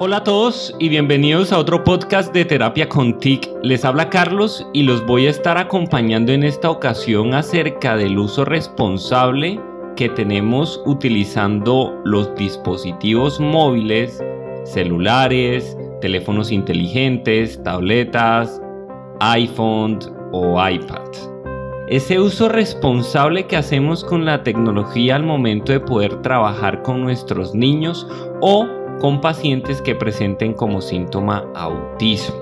Hola a todos y bienvenidos a otro podcast de Terapia con TIC. Les habla Carlos y los voy a estar acompañando en esta ocasión acerca del uso responsable que tenemos utilizando los dispositivos móviles, celulares, teléfonos inteligentes, tabletas, iPhone o iPad. Ese uso responsable que hacemos con la tecnología al momento de poder trabajar con nuestros niños o con pacientes que presenten como síntoma autismo.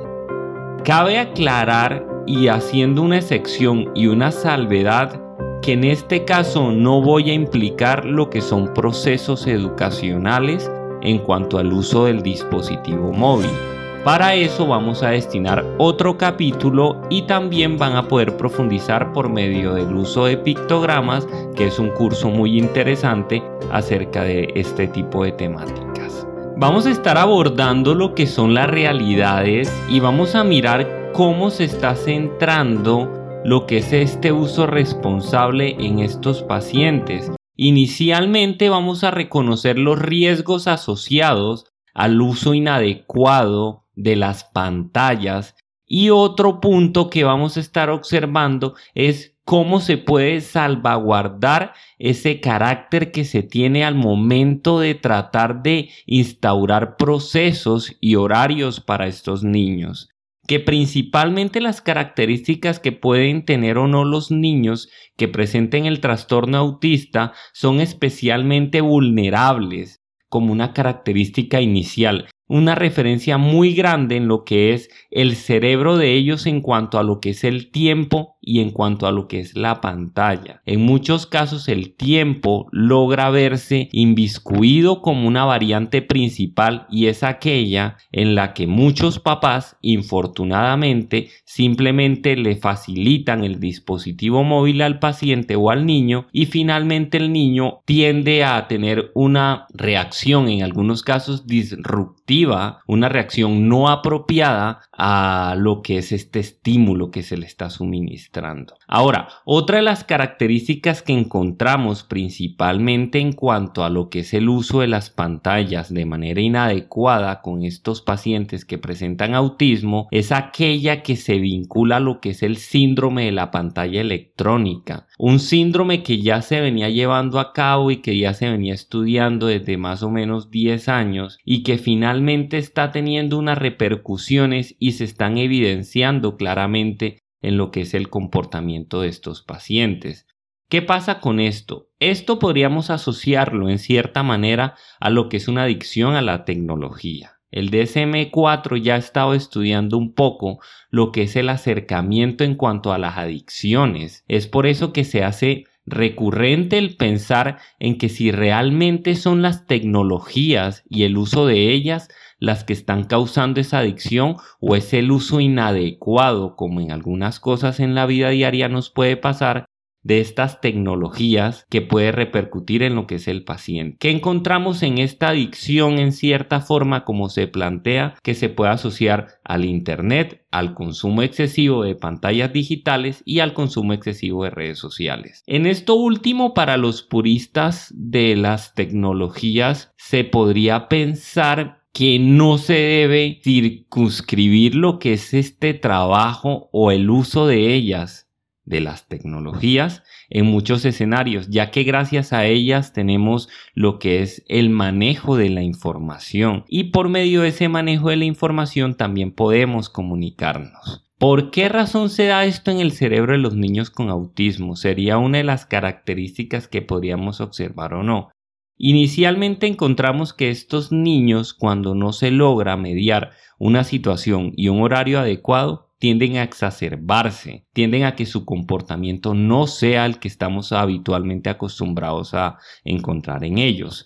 Cabe aclarar y haciendo una excepción y una salvedad que en este caso no voy a implicar lo que son procesos educacionales en cuanto al uso del dispositivo móvil. Para eso vamos a destinar otro capítulo y también van a poder profundizar por medio del uso de pictogramas, que es un curso muy interesante acerca de este tipo de temáticas. Vamos a estar abordando lo que son las realidades y vamos a mirar cómo se está centrando lo que es este uso responsable en estos pacientes. Inicialmente vamos a reconocer los riesgos asociados al uso inadecuado de las pantallas y otro punto que vamos a estar observando es cómo se puede salvaguardar ese carácter que se tiene al momento de tratar de instaurar procesos y horarios para estos niños que principalmente las características que pueden tener o no los niños que presenten el trastorno autista son especialmente vulnerables como una característica inicial una referencia muy grande en lo que es el cerebro de ellos en cuanto a lo que es el tiempo y en cuanto a lo que es la pantalla. En muchos casos el tiempo logra verse inviscuido como una variante principal y es aquella en la que muchos papás infortunadamente simplemente le facilitan el dispositivo móvil al paciente o al niño y finalmente el niño tiende a tener una reacción en algunos casos disruptiva una reacción no apropiada a lo que es este estímulo que se le está suministrando. Ahora, otra de las características que encontramos principalmente en cuanto a lo que es el uso de las pantallas de manera inadecuada con estos pacientes que presentan autismo es aquella que se vincula a lo que es el síndrome de la pantalla electrónica. Un síndrome que ya se venía llevando a cabo y que ya se venía estudiando desde más o menos 10 años y que finalmente está teniendo unas repercusiones y se están evidenciando claramente en lo que es el comportamiento de estos pacientes. ¿Qué pasa con esto? Esto podríamos asociarlo en cierta manera a lo que es una adicción a la tecnología. El DSM4 ya ha estado estudiando un poco lo que es el acercamiento en cuanto a las adicciones. Es por eso que se hace recurrente el pensar en que si realmente son las tecnologías y el uso de ellas las que están causando esa adicción o es el uso inadecuado como en algunas cosas en la vida diaria nos puede pasar de estas tecnologías que puede repercutir en lo que es el paciente. ¿Qué encontramos en esta adicción en cierta forma como se plantea que se puede asociar al Internet, al consumo excesivo de pantallas digitales y al consumo excesivo de redes sociales? En esto último, para los puristas de las tecnologías, se podría pensar que no se debe circunscribir lo que es este trabajo o el uso de ellas de las tecnologías en muchos escenarios, ya que gracias a ellas tenemos lo que es el manejo de la información y por medio de ese manejo de la información también podemos comunicarnos. ¿Por qué razón se da esto en el cerebro de los niños con autismo? Sería una de las características que podríamos observar o no. Inicialmente encontramos que estos niños, cuando no se logra mediar una situación y un horario adecuado, tienden a exacerbarse, tienden a que su comportamiento no sea el que estamos habitualmente acostumbrados a encontrar en ellos.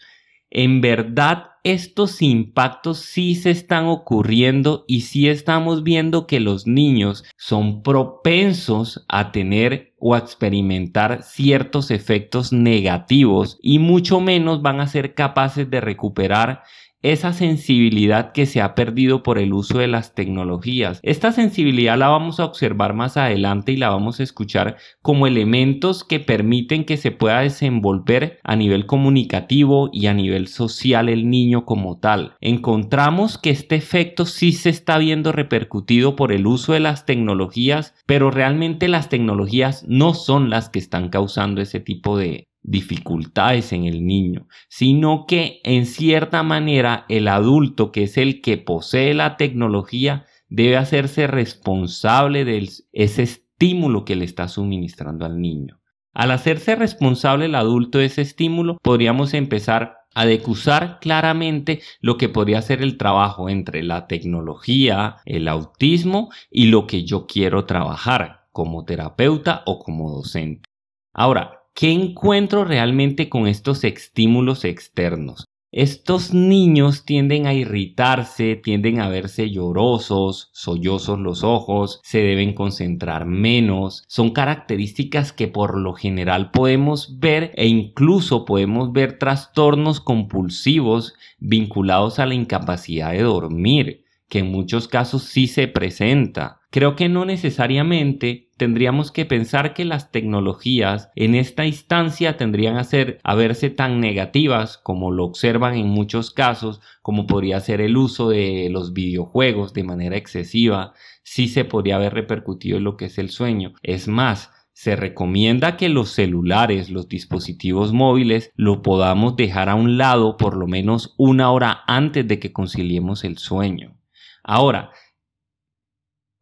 En verdad, estos impactos sí se están ocurriendo y sí estamos viendo que los niños son propensos a tener o a experimentar ciertos efectos negativos y mucho menos van a ser capaces de recuperar esa sensibilidad que se ha perdido por el uso de las tecnologías. Esta sensibilidad la vamos a observar más adelante y la vamos a escuchar como elementos que permiten que se pueda desenvolver a nivel comunicativo y a nivel social el niño como tal. Encontramos que este efecto sí se está viendo repercutido por el uso de las tecnologías, pero realmente las tecnologías no son las que están causando ese tipo de, dificultades en el niño, sino que en cierta manera el adulto, que es el que posee la tecnología, debe hacerse responsable de ese estímulo que le está suministrando al niño. Al hacerse responsable el adulto de ese estímulo, podríamos empezar a decusar claramente lo que podría ser el trabajo entre la tecnología, el autismo y lo que yo quiero trabajar como terapeuta o como docente. Ahora, ¿Qué encuentro realmente con estos estímulos externos? Estos niños tienden a irritarse, tienden a verse llorosos, sollozos los ojos, se deben concentrar menos. Son características que por lo general podemos ver e incluso podemos ver trastornos compulsivos vinculados a la incapacidad de dormir, que en muchos casos sí se presenta. Creo que no necesariamente tendríamos que pensar que las tecnologías en esta instancia tendrían a, ser, a verse tan negativas como lo observan en muchos casos, como podría ser el uso de los videojuegos de manera excesiva, sí se podría haber repercutido en lo que es el sueño. Es más, se recomienda que los celulares, los dispositivos móviles, lo podamos dejar a un lado por lo menos una hora antes de que conciliemos el sueño. Ahora,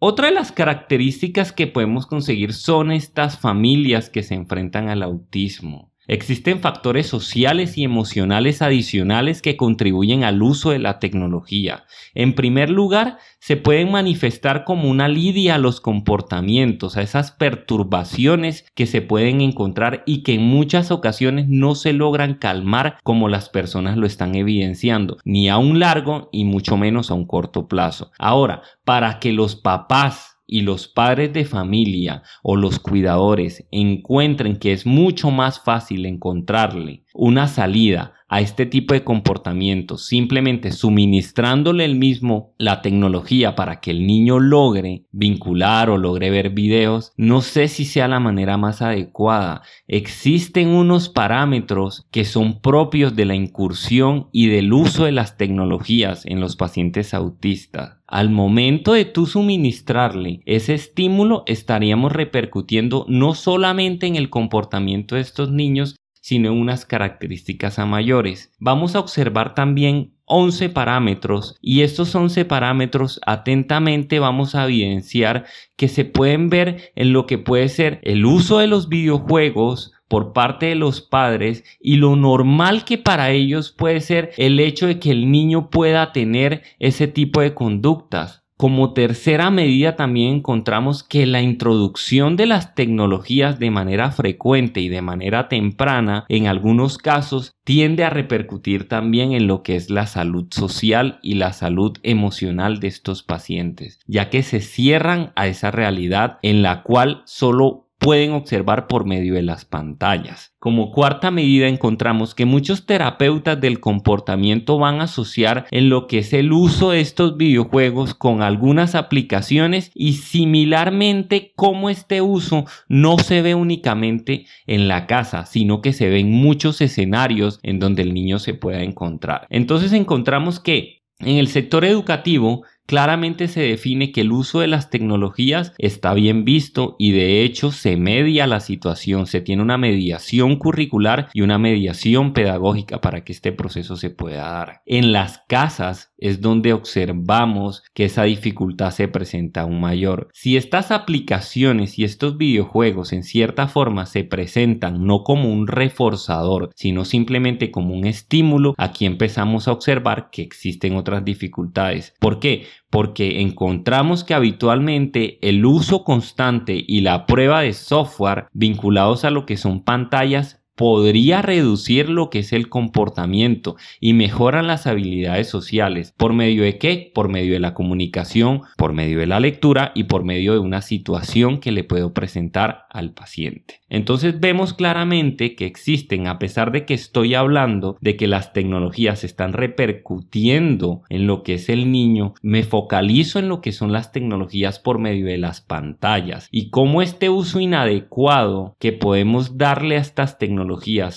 otra de las características que podemos conseguir son estas familias que se enfrentan al autismo. Existen factores sociales y emocionales adicionales que contribuyen al uso de la tecnología. En primer lugar, se pueden manifestar como una lidia a los comportamientos, a esas perturbaciones que se pueden encontrar y que en muchas ocasiones no se logran calmar como las personas lo están evidenciando, ni a un largo y mucho menos a un corto plazo. Ahora, para que los papás y los padres de familia o los cuidadores encuentren que es mucho más fácil encontrarle una salida a este tipo de comportamientos simplemente suministrándole el mismo la tecnología para que el niño logre vincular o logre ver videos, no sé si sea la manera más adecuada. Existen unos parámetros que son propios de la incursión y del uso de las tecnologías en los pacientes autistas. Al momento de tú suministrarle ese estímulo, estaríamos repercutiendo no solamente en el comportamiento de estos niños, sino unas características a mayores. Vamos a observar también 11 parámetros y estos 11 parámetros atentamente vamos a evidenciar que se pueden ver en lo que puede ser el uso de los videojuegos, por parte de los padres y lo normal que para ellos puede ser el hecho de que el niño pueda tener ese tipo de conductas. Como tercera medida también encontramos que la introducción de las tecnologías de manera frecuente y de manera temprana en algunos casos tiende a repercutir también en lo que es la salud social y la salud emocional de estos pacientes, ya que se cierran a esa realidad en la cual solo pueden observar por medio de las pantallas. Como cuarta medida encontramos que muchos terapeutas del comportamiento van a asociar en lo que es el uso de estos videojuegos con algunas aplicaciones y similarmente como este uso no se ve únicamente en la casa, sino que se ve en muchos escenarios en donde el niño se pueda encontrar. Entonces encontramos que en el sector educativo claramente se define que el uso de las tecnologías está bien visto y de hecho se media la situación, se tiene una mediación curricular y una mediación pedagógica para que este proceso se pueda dar. En las casas es donde observamos que esa dificultad se presenta aún mayor. Si estas aplicaciones y estos videojuegos en cierta forma se presentan no como un reforzador, sino simplemente como un estímulo, aquí empezamos a observar que existen otras dificultades. ¿Por qué? Porque encontramos que habitualmente el uso constante y la prueba de software vinculados a lo que son pantallas podría reducir lo que es el comportamiento y mejoran las habilidades sociales. ¿Por medio de qué? Por medio de la comunicación, por medio de la lectura y por medio de una situación que le puedo presentar al paciente. Entonces vemos claramente que existen, a pesar de que estoy hablando de que las tecnologías están repercutiendo en lo que es el niño, me focalizo en lo que son las tecnologías por medio de las pantallas y cómo este uso inadecuado que podemos darle a estas tecnologías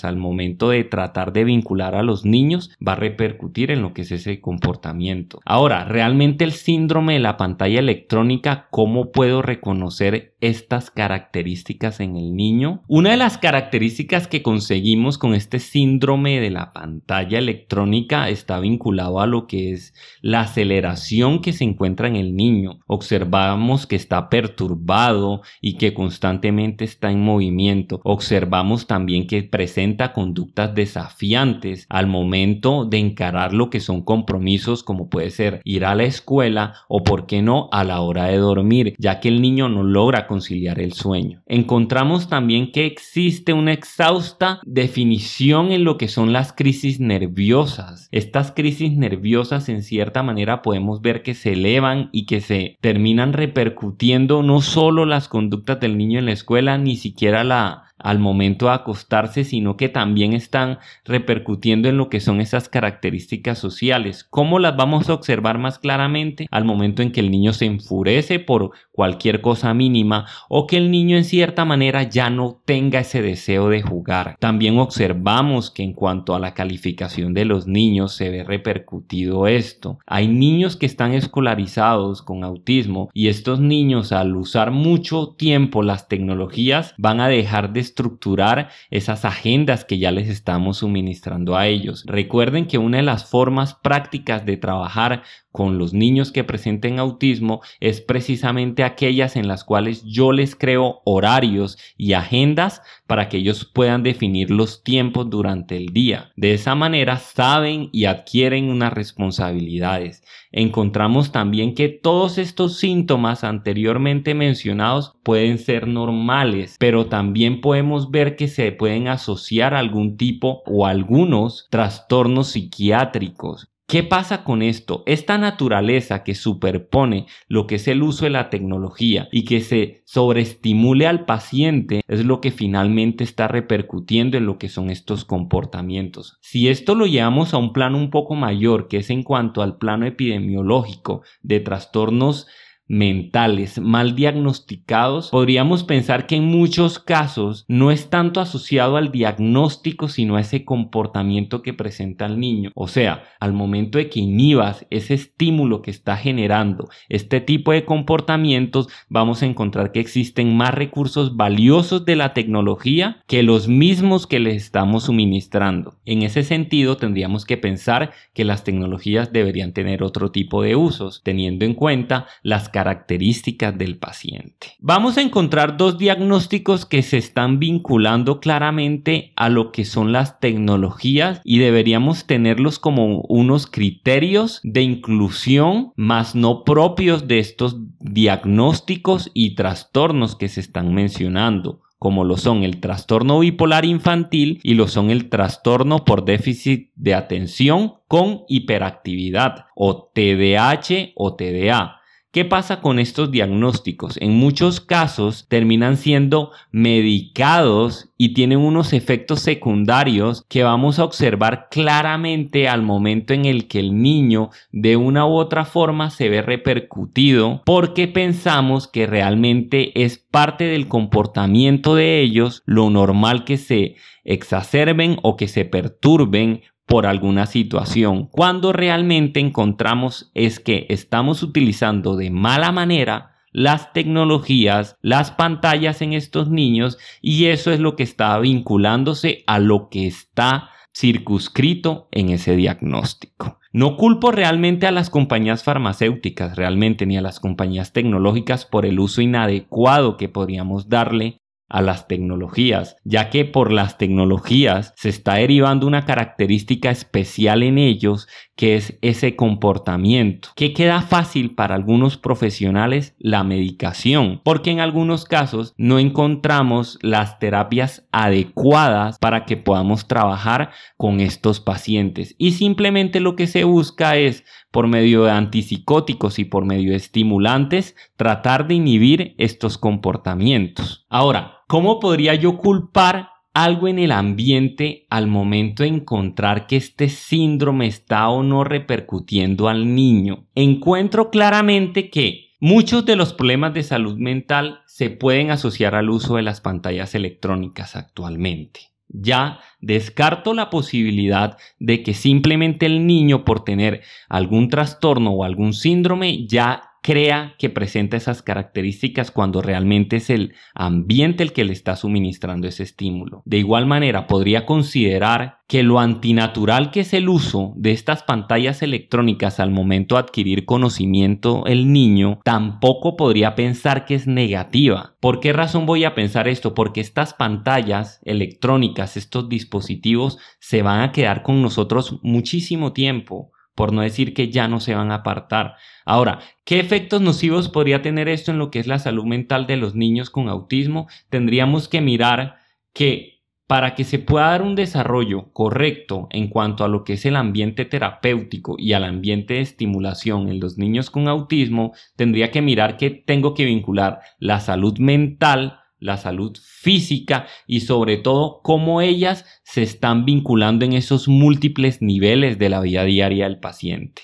al momento de tratar de vincular a los niños va a repercutir en lo que es ese comportamiento. Ahora, realmente el síndrome de la pantalla electrónica, ¿cómo puedo reconocer estas características en el niño? Una de las características que conseguimos con este síndrome de la pantalla electrónica está vinculado a lo que es la aceleración que se encuentra en el niño. Observamos que está perturbado y que constantemente está en movimiento. Observamos también que presenta conductas desafiantes al momento de encarar lo que son compromisos como puede ser ir a la escuela o por qué no a la hora de dormir, ya que el niño no logra conciliar el sueño. Encontramos también que existe una exhausta definición en lo que son las crisis nerviosas. Estas crisis nerviosas en cierta manera podemos ver que se elevan y que se terminan repercutiendo no solo las conductas del niño en la escuela, ni siquiera la al momento de acostarse, sino que también están repercutiendo en lo que son esas características sociales. ¿Cómo las vamos a observar más claramente? Al momento en que el niño se enfurece por cualquier cosa mínima o que el niño en cierta manera ya no tenga ese deseo de jugar. También observamos que en cuanto a la calificación de los niños se ve repercutido esto. Hay niños que están escolarizados con autismo y estos niños al usar mucho tiempo las tecnologías van a dejar de estructurar esas agendas que ya les estamos suministrando a ellos. Recuerden que una de las formas prácticas de trabajar con los niños que presenten autismo es precisamente aquellas en las cuales yo les creo horarios y agendas para que ellos puedan definir los tiempos durante el día. De esa manera saben y adquieren unas responsabilidades. Encontramos también que todos estos síntomas anteriormente mencionados pueden ser normales, pero también podemos ver que se pueden asociar a algún tipo o algunos trastornos psiquiátricos. ¿Qué pasa con esto? Esta naturaleza que superpone lo que es el uso de la tecnología y que se sobreestimule al paciente es lo que finalmente está repercutiendo en lo que son estos comportamientos. Si esto lo llevamos a un plano un poco mayor, que es en cuanto al plano epidemiológico de trastornos mentales mal diagnosticados, podríamos pensar que en muchos casos no es tanto asociado al diagnóstico, sino a ese comportamiento que presenta el niño. O sea, al momento de que inhibas ese estímulo que está generando este tipo de comportamientos, vamos a encontrar que existen más recursos valiosos de la tecnología que los mismos que les estamos suministrando. En ese sentido, tendríamos que pensar que las tecnologías deberían tener otro tipo de usos, teniendo en cuenta las características del paciente. Vamos a encontrar dos diagnósticos que se están vinculando claramente a lo que son las tecnologías y deberíamos tenerlos como unos criterios de inclusión más no propios de estos diagnósticos y trastornos que se están mencionando como lo son el trastorno bipolar infantil y lo son el trastorno por déficit de atención con hiperactividad o TDAH o TDA. ¿Qué pasa con estos diagnósticos? En muchos casos terminan siendo medicados y tienen unos efectos secundarios que vamos a observar claramente al momento en el que el niño de una u otra forma se ve repercutido porque pensamos que realmente es parte del comportamiento de ellos lo normal que se exacerben o que se perturben por alguna situación, cuando realmente encontramos es que estamos utilizando de mala manera las tecnologías, las pantallas en estos niños y eso es lo que está vinculándose a lo que está circunscrito en ese diagnóstico. No culpo realmente a las compañías farmacéuticas, realmente, ni a las compañías tecnológicas por el uso inadecuado que podríamos darle a las tecnologías, ya que por las tecnologías se está derivando una característica especial en ellos que es ese comportamiento, que queda fácil para algunos profesionales la medicación, porque en algunos casos no encontramos las terapias adecuadas para que podamos trabajar con estos pacientes y simplemente lo que se busca es por medio de antipsicóticos y por medio de estimulantes tratar de inhibir estos comportamientos. Ahora, ¿cómo podría yo culpar algo en el ambiente al momento de encontrar que este síndrome está o no repercutiendo al niño? Encuentro claramente que muchos de los problemas de salud mental se pueden asociar al uso de las pantallas electrónicas actualmente. Ya descarto la posibilidad de que simplemente el niño por tener algún trastorno o algún síndrome ya crea que presenta esas características cuando realmente es el ambiente el que le está suministrando ese estímulo. De igual manera, podría considerar que lo antinatural que es el uso de estas pantallas electrónicas al momento de adquirir conocimiento el niño, tampoco podría pensar que es negativa. ¿Por qué razón voy a pensar esto? Porque estas pantallas electrónicas, estos dispositivos, se van a quedar con nosotros muchísimo tiempo por no decir que ya no se van a apartar. Ahora, ¿qué efectos nocivos podría tener esto en lo que es la salud mental de los niños con autismo? Tendríamos que mirar que para que se pueda dar un desarrollo correcto en cuanto a lo que es el ambiente terapéutico y al ambiente de estimulación en los niños con autismo, tendría que mirar que tengo que vincular la salud mental la salud física y sobre todo cómo ellas se están vinculando en esos múltiples niveles de la vida diaria del paciente.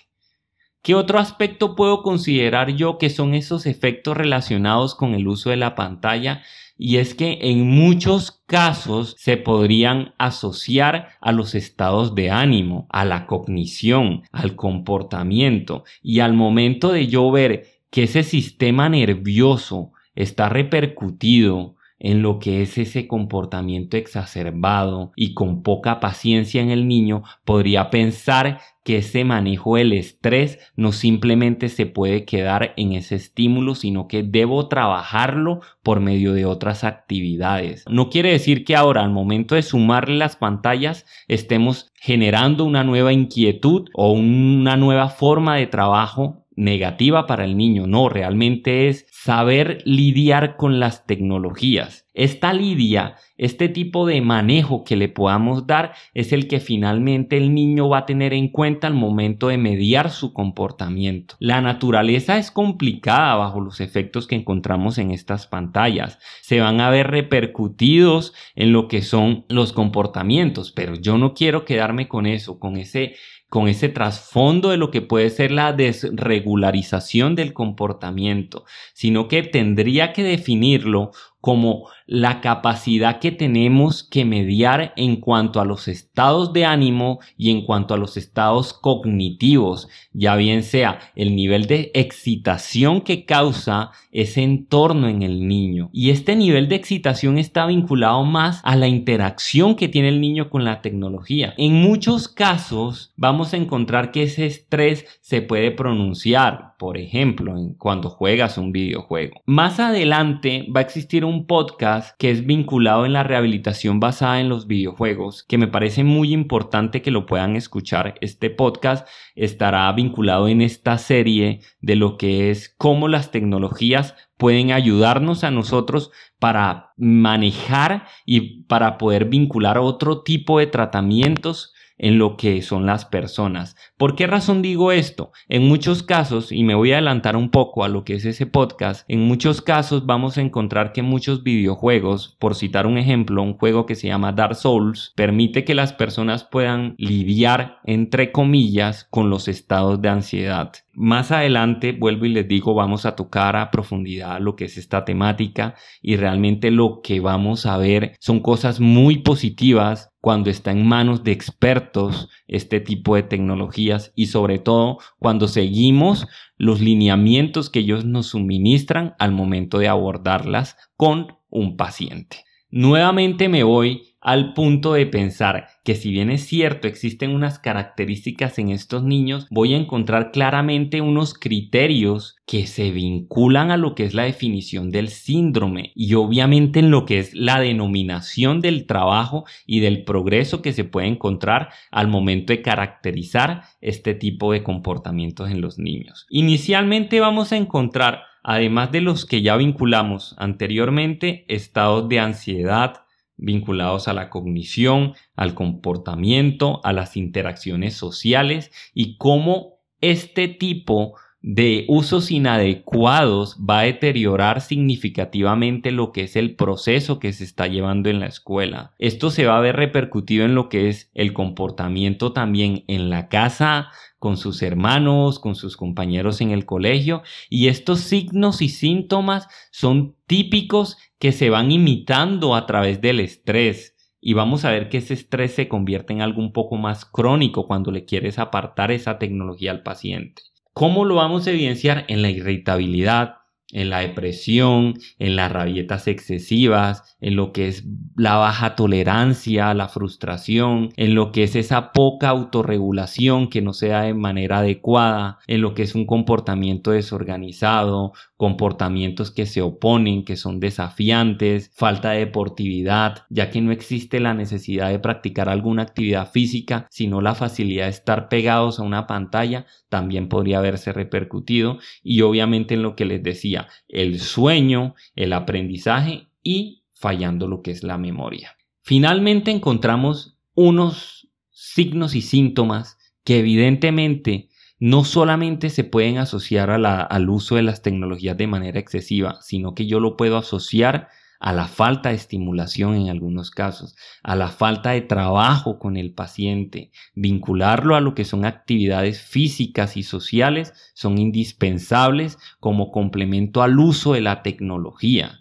¿Qué otro aspecto puedo considerar yo que son esos efectos relacionados con el uso de la pantalla? Y es que en muchos casos se podrían asociar a los estados de ánimo, a la cognición, al comportamiento y al momento de yo ver que ese sistema nervioso está repercutido en lo que es ese comportamiento exacerbado y con poca paciencia en el niño, podría pensar que ese manejo del estrés no simplemente se puede quedar en ese estímulo, sino que debo trabajarlo por medio de otras actividades. No quiere decir que ahora al momento de sumarle las pantallas estemos generando una nueva inquietud o una nueva forma de trabajo negativa para el niño, no, realmente es saber lidiar con las tecnologías. Esta lidia, este tipo de manejo que le podamos dar es el que finalmente el niño va a tener en cuenta al momento de mediar su comportamiento. La naturaleza es complicada bajo los efectos que encontramos en estas pantallas. Se van a ver repercutidos en lo que son los comportamientos, pero yo no quiero quedarme con eso, con ese con ese trasfondo de lo que puede ser la desregularización del comportamiento, sino que tendría que definirlo como la capacidad que tenemos que mediar en cuanto a los estados de ánimo y en cuanto a los estados cognitivos, ya bien sea el nivel de excitación que causa ese entorno en el niño. Y este nivel de excitación está vinculado más a la interacción que tiene el niño con la tecnología. En muchos casos vamos a encontrar que ese estrés se puede pronunciar, por ejemplo, cuando juegas un videojuego. Más adelante va a existir un podcast que es vinculado en la rehabilitación basada en los videojuegos, que me parece muy importante que lo puedan escuchar. Este podcast estará vinculado en esta serie de lo que es cómo las tecnologías pueden ayudarnos a nosotros para manejar y para poder vincular otro tipo de tratamientos en lo que son las personas. ¿Por qué razón digo esto? En muchos casos, y me voy a adelantar un poco a lo que es ese podcast, en muchos casos vamos a encontrar que muchos videojuegos, por citar un ejemplo, un juego que se llama Dark Souls, permite que las personas puedan lidiar, entre comillas, con los estados de ansiedad. Más adelante, vuelvo y les digo, vamos a tocar a profundidad lo que es esta temática y realmente lo que vamos a ver son cosas muy positivas cuando está en manos de expertos este tipo de tecnologías y sobre todo cuando seguimos los lineamientos que ellos nos suministran al momento de abordarlas con un paciente. Nuevamente me voy al punto de pensar que si bien es cierto existen unas características en estos niños, voy a encontrar claramente unos criterios que se vinculan a lo que es la definición del síndrome y obviamente en lo que es la denominación del trabajo y del progreso que se puede encontrar al momento de caracterizar este tipo de comportamientos en los niños. Inicialmente vamos a encontrar además de los que ya vinculamos anteriormente, estados de ansiedad, vinculados a la cognición, al comportamiento, a las interacciones sociales y cómo este tipo de usos inadecuados va a deteriorar significativamente lo que es el proceso que se está llevando en la escuela. Esto se va a ver repercutido en lo que es el comportamiento también en la casa, con sus hermanos, con sus compañeros en el colegio y estos signos y síntomas son típicos que se van imitando a través del estrés. Y vamos a ver que ese estrés se convierte en algo un poco más crónico cuando le quieres apartar esa tecnología al paciente. ¿Cómo lo vamos a evidenciar? En la irritabilidad, en la depresión, en las rabietas excesivas, en lo que es la baja tolerancia, la frustración, en lo que es esa poca autorregulación que no sea de manera adecuada, en lo que es un comportamiento desorganizado, comportamientos que se oponen, que son desafiantes, falta de deportividad, ya que no existe la necesidad de practicar alguna actividad física, sino la facilidad de estar pegados a una pantalla, también podría haberse repercutido. Y obviamente en lo que les decía, el sueño, el aprendizaje y fallando lo que es la memoria. Finalmente encontramos unos signos y síntomas que evidentemente no solamente se pueden asociar al uso de las tecnologías de manera excesiva, sino que yo lo puedo asociar a la falta de estimulación en algunos casos, a la falta de trabajo con el paciente, vincularlo a lo que son actividades físicas y sociales son indispensables como complemento al uso de la tecnología.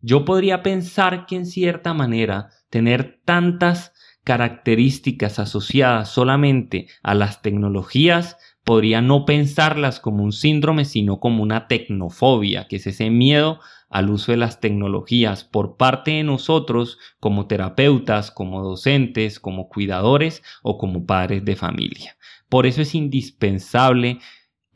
Yo podría pensar que en cierta manera tener tantas características asociadas solamente a las tecnologías podría no pensarlas como un síndrome, sino como una tecnofobia, que es ese miedo al uso de las tecnologías por parte de nosotros como terapeutas, como docentes, como cuidadores o como padres de familia. Por eso es indispensable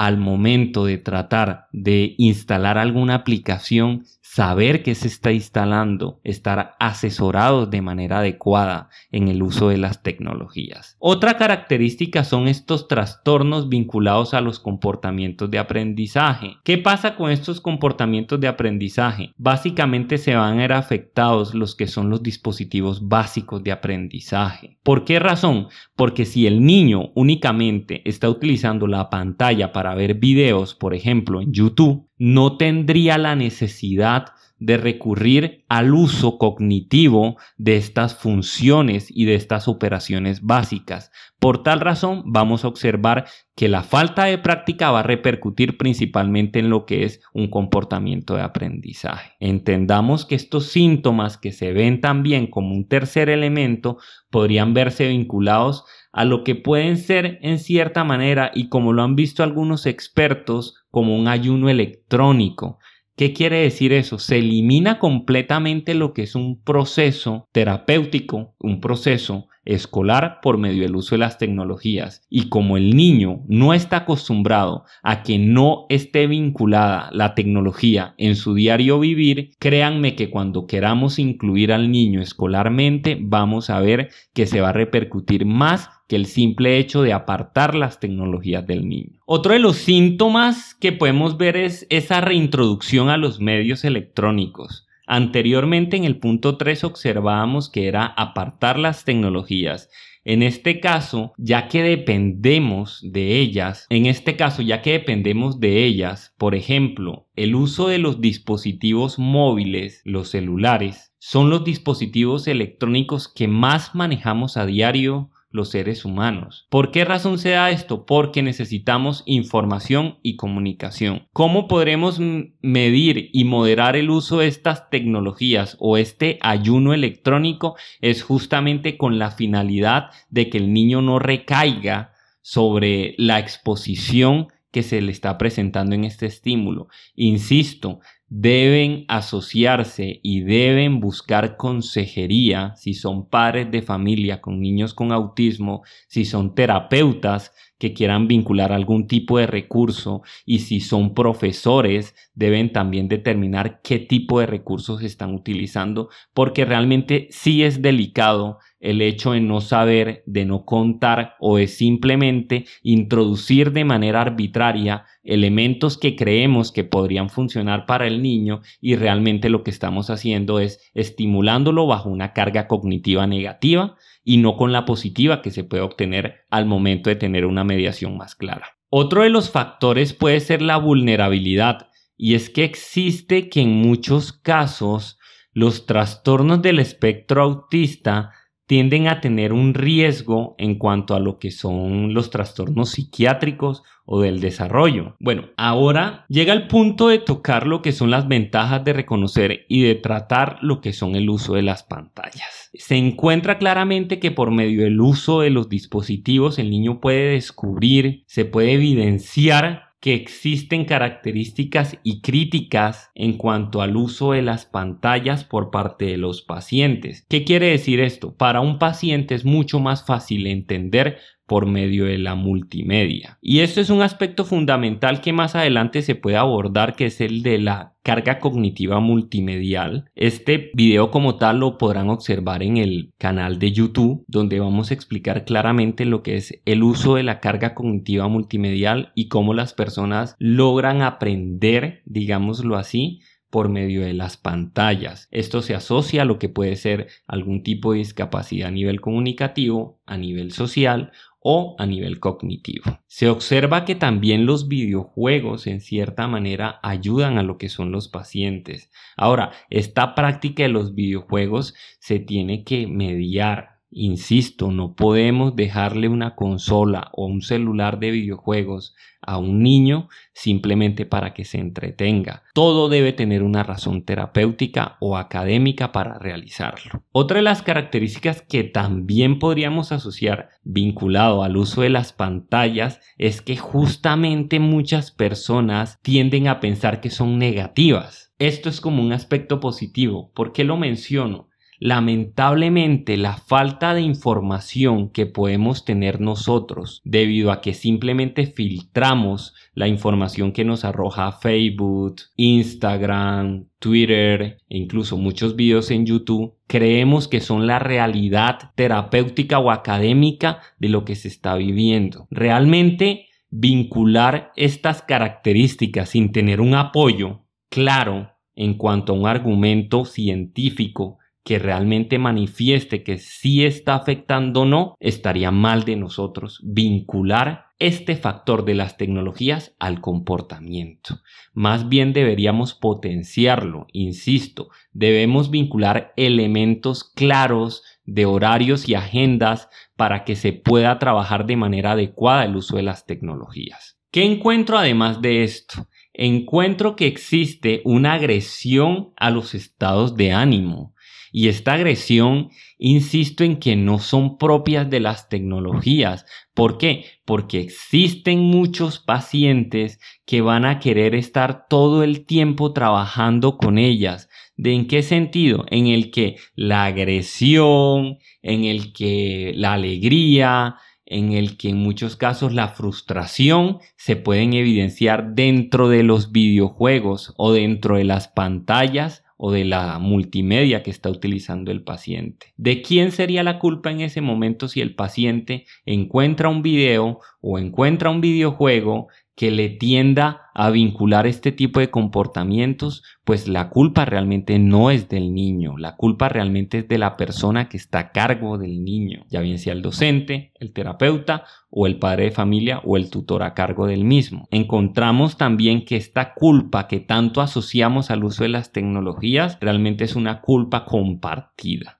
al momento de tratar de instalar alguna aplicación saber qué se está instalando, estar asesorados de manera adecuada en el uso de las tecnologías. Otra característica son estos trastornos vinculados a los comportamientos de aprendizaje. ¿Qué pasa con estos comportamientos de aprendizaje? Básicamente se van a ver afectados los que son los dispositivos básicos de aprendizaje. ¿Por qué razón? Porque si el niño únicamente está utilizando la pantalla para ver videos, por ejemplo, en YouTube, no tendría la necesidad de recurrir al uso cognitivo de estas funciones y de estas operaciones básicas. Por tal razón, vamos a observar que la falta de práctica va a repercutir principalmente en lo que es un comportamiento de aprendizaje. Entendamos que estos síntomas que se ven también como un tercer elemento podrían verse vinculados a lo que pueden ser en cierta manera y como lo han visto algunos expertos como un ayuno electrónico. ¿Qué quiere decir eso? Se elimina completamente lo que es un proceso terapéutico, un proceso escolar por medio del uso de las tecnologías. Y como el niño no está acostumbrado a que no esté vinculada la tecnología en su diario vivir, créanme que cuando queramos incluir al niño escolarmente, vamos a ver que se va a repercutir más que el simple hecho de apartar las tecnologías del niño. Otro de los síntomas que podemos ver es esa reintroducción a los medios electrónicos. Anteriormente en el punto 3 observábamos que era apartar las tecnologías. En este caso, ya que dependemos de ellas, en este caso, ya que dependemos de ellas, por ejemplo, el uso de los dispositivos móviles, los celulares, son los dispositivos electrónicos que más manejamos a diario los seres humanos. ¿Por qué razón se da esto? Porque necesitamos información y comunicación. ¿Cómo podremos medir y moderar el uso de estas tecnologías o este ayuno electrónico? Es justamente con la finalidad de que el niño no recaiga sobre la exposición que se le está presentando en este estímulo. Insisto, deben asociarse y deben buscar consejería si son padres de familia con niños con autismo, si son terapeutas que quieran vincular algún tipo de recurso y si son profesores deben también determinar qué tipo de recursos están utilizando porque realmente sí es delicado el hecho de no saber, de no contar o de simplemente introducir de manera arbitraria elementos que creemos que podrían funcionar para el niño y realmente lo que estamos haciendo es estimulándolo bajo una carga cognitiva negativa y no con la positiva que se puede obtener al momento de tener una mediación más clara. Otro de los factores puede ser la vulnerabilidad, y es que existe que en muchos casos los trastornos del espectro autista tienden a tener un riesgo en cuanto a lo que son los trastornos psiquiátricos o del desarrollo. Bueno, ahora llega el punto de tocar lo que son las ventajas de reconocer y de tratar lo que son el uso de las pantallas. Se encuentra claramente que por medio del uso de los dispositivos el niño puede descubrir, se puede evidenciar que existen características y críticas en cuanto al uso de las pantallas por parte de los pacientes. ¿Qué quiere decir esto? Para un paciente es mucho más fácil entender por medio de la multimedia. Y esto es un aspecto fundamental que más adelante se puede abordar, que es el de la carga cognitiva multimedial. Este video como tal lo podrán observar en el canal de YouTube, donde vamos a explicar claramente lo que es el uso de la carga cognitiva multimedial y cómo las personas logran aprender, digámoslo así, por medio de las pantallas. Esto se asocia a lo que puede ser algún tipo de discapacidad a nivel comunicativo, a nivel social o a nivel cognitivo. Se observa que también los videojuegos en cierta manera ayudan a lo que son los pacientes. Ahora, esta práctica de los videojuegos se tiene que mediar Insisto, no podemos dejarle una consola o un celular de videojuegos a un niño simplemente para que se entretenga. Todo debe tener una razón terapéutica o académica para realizarlo. Otra de las características que también podríamos asociar vinculado al uso de las pantallas es que justamente muchas personas tienden a pensar que son negativas. Esto es como un aspecto positivo. ¿Por qué lo menciono? Lamentablemente, la falta de información que podemos tener nosotros, debido a que simplemente filtramos la información que nos arroja Facebook, Instagram, Twitter e incluso muchos videos en YouTube, creemos que son la realidad terapéutica o académica de lo que se está viviendo. Realmente, vincular estas características sin tener un apoyo claro en cuanto a un argumento científico que realmente manifieste que sí está afectando o no, estaría mal de nosotros vincular este factor de las tecnologías al comportamiento. Más bien deberíamos potenciarlo, insisto, debemos vincular elementos claros de horarios y agendas para que se pueda trabajar de manera adecuada el uso de las tecnologías. ¿Qué encuentro además de esto? Encuentro que existe una agresión a los estados de ánimo y esta agresión, insisto en que no son propias de las tecnologías. ¿Por qué? Porque existen muchos pacientes que van a querer estar todo el tiempo trabajando con ellas. ¿De en qué sentido? En el que la agresión, en el que la alegría, en el que en muchos casos la frustración se pueden evidenciar dentro de los videojuegos o dentro de las pantallas o de la multimedia que está utilizando el paciente. ¿De quién sería la culpa en ese momento si el paciente encuentra un video o encuentra un videojuego que le tienda a vincular este tipo de comportamientos, pues la culpa realmente no es del niño, la culpa realmente es de la persona que está a cargo del niño, ya bien sea el docente, el terapeuta o el padre de familia o el tutor a cargo del mismo. Encontramos también que esta culpa que tanto asociamos al uso de las tecnologías realmente es una culpa compartida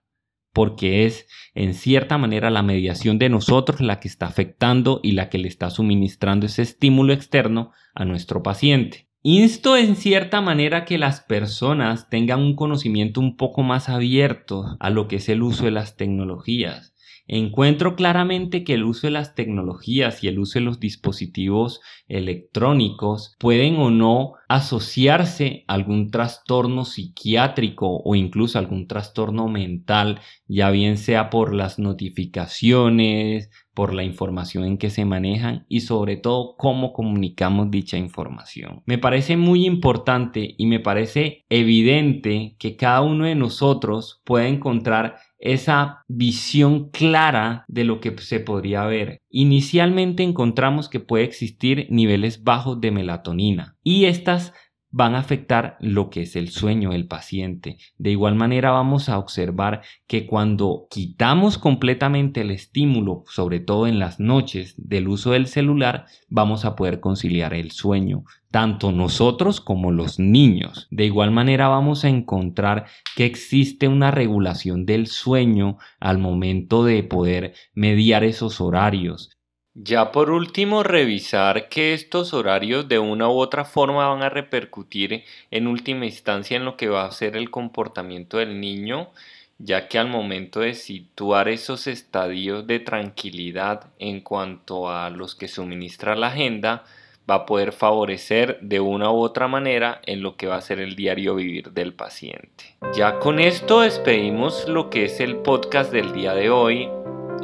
porque es en cierta manera la mediación de nosotros la que está afectando y la que le está suministrando ese estímulo externo a nuestro paciente. Insto en cierta manera que las personas tengan un conocimiento un poco más abierto a lo que es el uso de las tecnologías encuentro claramente que el uso de las tecnologías y el uso de los dispositivos electrónicos pueden o no asociarse a algún trastorno psiquiátrico o incluso algún trastorno mental, ya bien sea por las notificaciones, por la información en que se manejan y sobre todo cómo comunicamos dicha información. Me parece muy importante y me parece evidente que cada uno de nosotros puede encontrar esa visión clara de lo que se podría ver. Inicialmente encontramos que puede existir niveles bajos de melatonina y estas van a afectar lo que es el sueño del paciente. De igual manera vamos a observar que cuando quitamos completamente el estímulo, sobre todo en las noches, del uso del celular, vamos a poder conciliar el sueño, tanto nosotros como los niños. De igual manera vamos a encontrar que existe una regulación del sueño al momento de poder mediar esos horarios. Ya por último, revisar que estos horarios de una u otra forma van a repercutir en última instancia en lo que va a ser el comportamiento del niño, ya que al momento de situar esos estadios de tranquilidad en cuanto a los que suministra la agenda, va a poder favorecer de una u otra manera en lo que va a ser el diario vivir del paciente. Ya con esto despedimos lo que es el podcast del día de hoy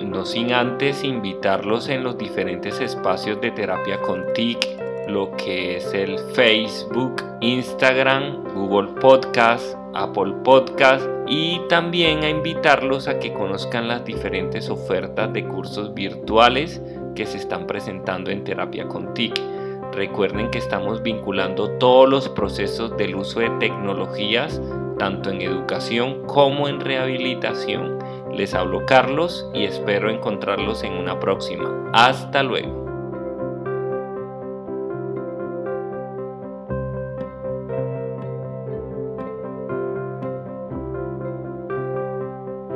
no sin antes invitarlos en los diferentes espacios de terapia con TIC, lo que es el Facebook, Instagram, Google Podcast, Apple Podcast y también a invitarlos a que conozcan las diferentes ofertas de cursos virtuales que se están presentando en terapia con TIC. Recuerden que estamos vinculando todos los procesos del uso de tecnologías, tanto en educación como en rehabilitación les hablo Carlos y espero encontrarlos en una próxima. Hasta luego.